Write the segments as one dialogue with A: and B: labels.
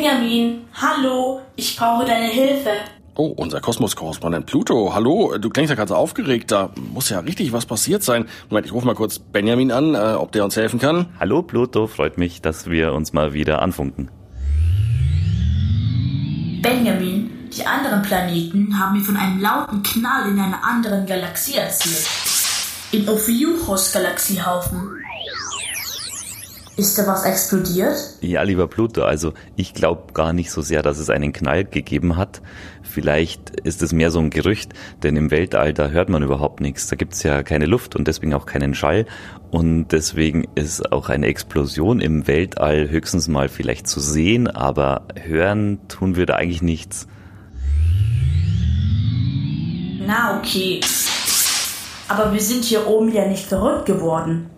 A: Benjamin, hallo, ich brauche deine Hilfe.
B: Oh, unser Kosmos-Korrespondent Pluto. Hallo, du klingst ja ganz aufgeregt. Da muss ja richtig was passiert sein. Moment, ich rufe mal kurz Benjamin an, äh, ob der uns helfen kann.
C: Hallo Pluto, freut mich, dass wir uns mal wieder anfunken.
A: Benjamin, die anderen Planeten haben mir von einem lauten Knall in einer anderen Galaxie erzählt. In Ophiuchus Galaxiehaufen. Ist da was explodiert?
C: Ja, lieber Pluto, also ich glaube gar nicht so sehr, dass es einen Knall gegeben hat. Vielleicht ist es mehr so ein Gerücht, denn im Weltall, da hört man überhaupt nichts. Da gibt's ja keine Luft und deswegen auch keinen Schall. Und deswegen ist auch eine Explosion im Weltall höchstens mal vielleicht zu sehen, aber hören tun wir da eigentlich nichts.
A: Na okay. Aber wir sind hier oben ja nicht verrückt geworden.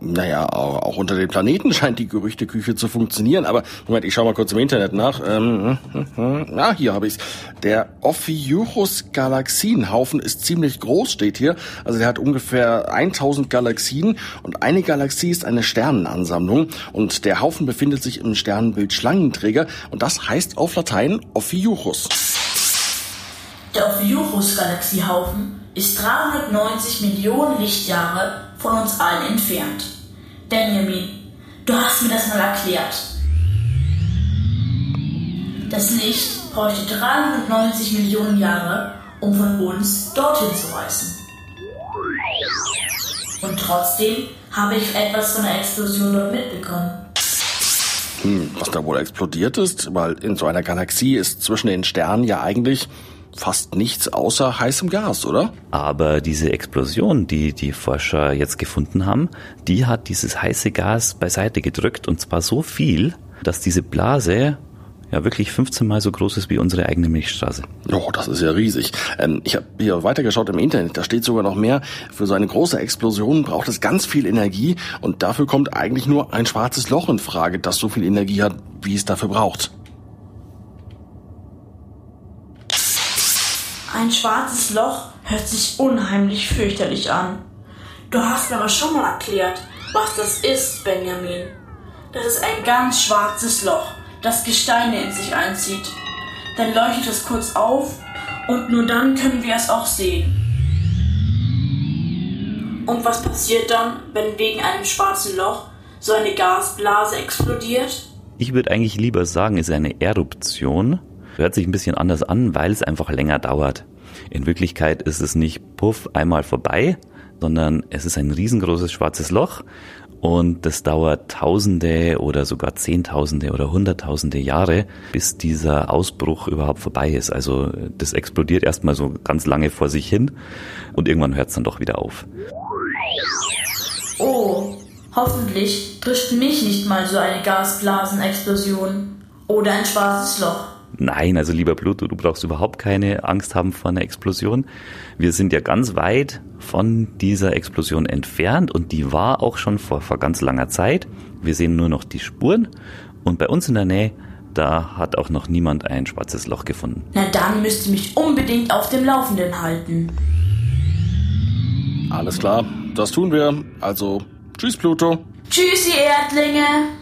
B: Naja, auch, auch unter den Planeten scheint die Gerüchteküche zu funktionieren. Aber Moment, ich schau mal kurz im Internet nach. Ähm, ah, hier habe ich's. Der Ophiuchus Galaxienhaufen ist ziemlich groß, steht hier. Also der hat ungefähr 1000 Galaxien und eine Galaxie ist eine Sternenansammlung und der Haufen befindet sich im Sternenbild Schlangenträger und das heißt auf Latein Ophiuchus.
A: Der Ophiuchus-Galaxiehaufen ist 390 Millionen Lichtjahre von uns allen entfernt. Benjamin, du hast mir das mal erklärt. Das Licht bräuchte 390 Millionen Jahre, um von uns dorthin zu reisen. Und trotzdem habe ich etwas von der Explosion dort mitbekommen.
B: Hm, was da wohl explodiert ist, weil in so einer Galaxie ist zwischen den Sternen ja eigentlich fast nichts außer heißem Gas, oder?
C: Aber diese Explosion, die die Forscher jetzt gefunden haben, die hat dieses heiße Gas beiseite gedrückt und zwar so viel, dass diese Blase ja wirklich 15 mal so groß ist wie unsere eigene Milchstraße.
B: Oh, das ist ja riesig. Ähm, ich habe hier weitergeschaut im Internet, da steht sogar noch mehr. Für so eine große Explosion braucht es ganz viel Energie und dafür kommt eigentlich nur ein schwarzes Loch in Frage, das so viel Energie hat, wie es dafür braucht.
A: Ein schwarzes Loch hört sich unheimlich fürchterlich an. Du hast mir aber schon mal erklärt, was das ist, Benjamin. Das ist ein ganz schwarzes Loch, das Gesteine in sich einzieht. Dann leuchtet es kurz auf und nur dann können wir es auch sehen. Und was passiert dann, wenn wegen einem schwarzen Loch so eine Gasblase explodiert?
C: Ich würde eigentlich lieber sagen, es ist eine Eruption. Hört sich ein bisschen anders an, weil es einfach länger dauert. In Wirklichkeit ist es nicht puff einmal vorbei, sondern es ist ein riesengroßes schwarzes Loch und das dauert Tausende oder sogar Zehntausende oder Hunderttausende Jahre, bis dieser Ausbruch überhaupt vorbei ist. Also das explodiert erstmal so ganz lange vor sich hin und irgendwann hört es dann doch wieder auf.
A: Oh, hoffentlich trifft mich nicht mal so eine Gasblasenexplosion oder ein schwarzes Loch.
C: Nein, also lieber Pluto, du brauchst überhaupt keine Angst haben vor einer Explosion. Wir sind ja ganz weit von dieser Explosion entfernt und die war auch schon vor, vor ganz langer Zeit. Wir sehen nur noch die Spuren und bei uns in der Nähe, da hat auch noch niemand ein schwarzes Loch gefunden.
A: Na dann müsst ihr mich unbedingt auf dem Laufenden halten.
B: Alles klar, das tun wir. Also, tschüss Pluto.
A: Tschüss, ihr Erdlinge.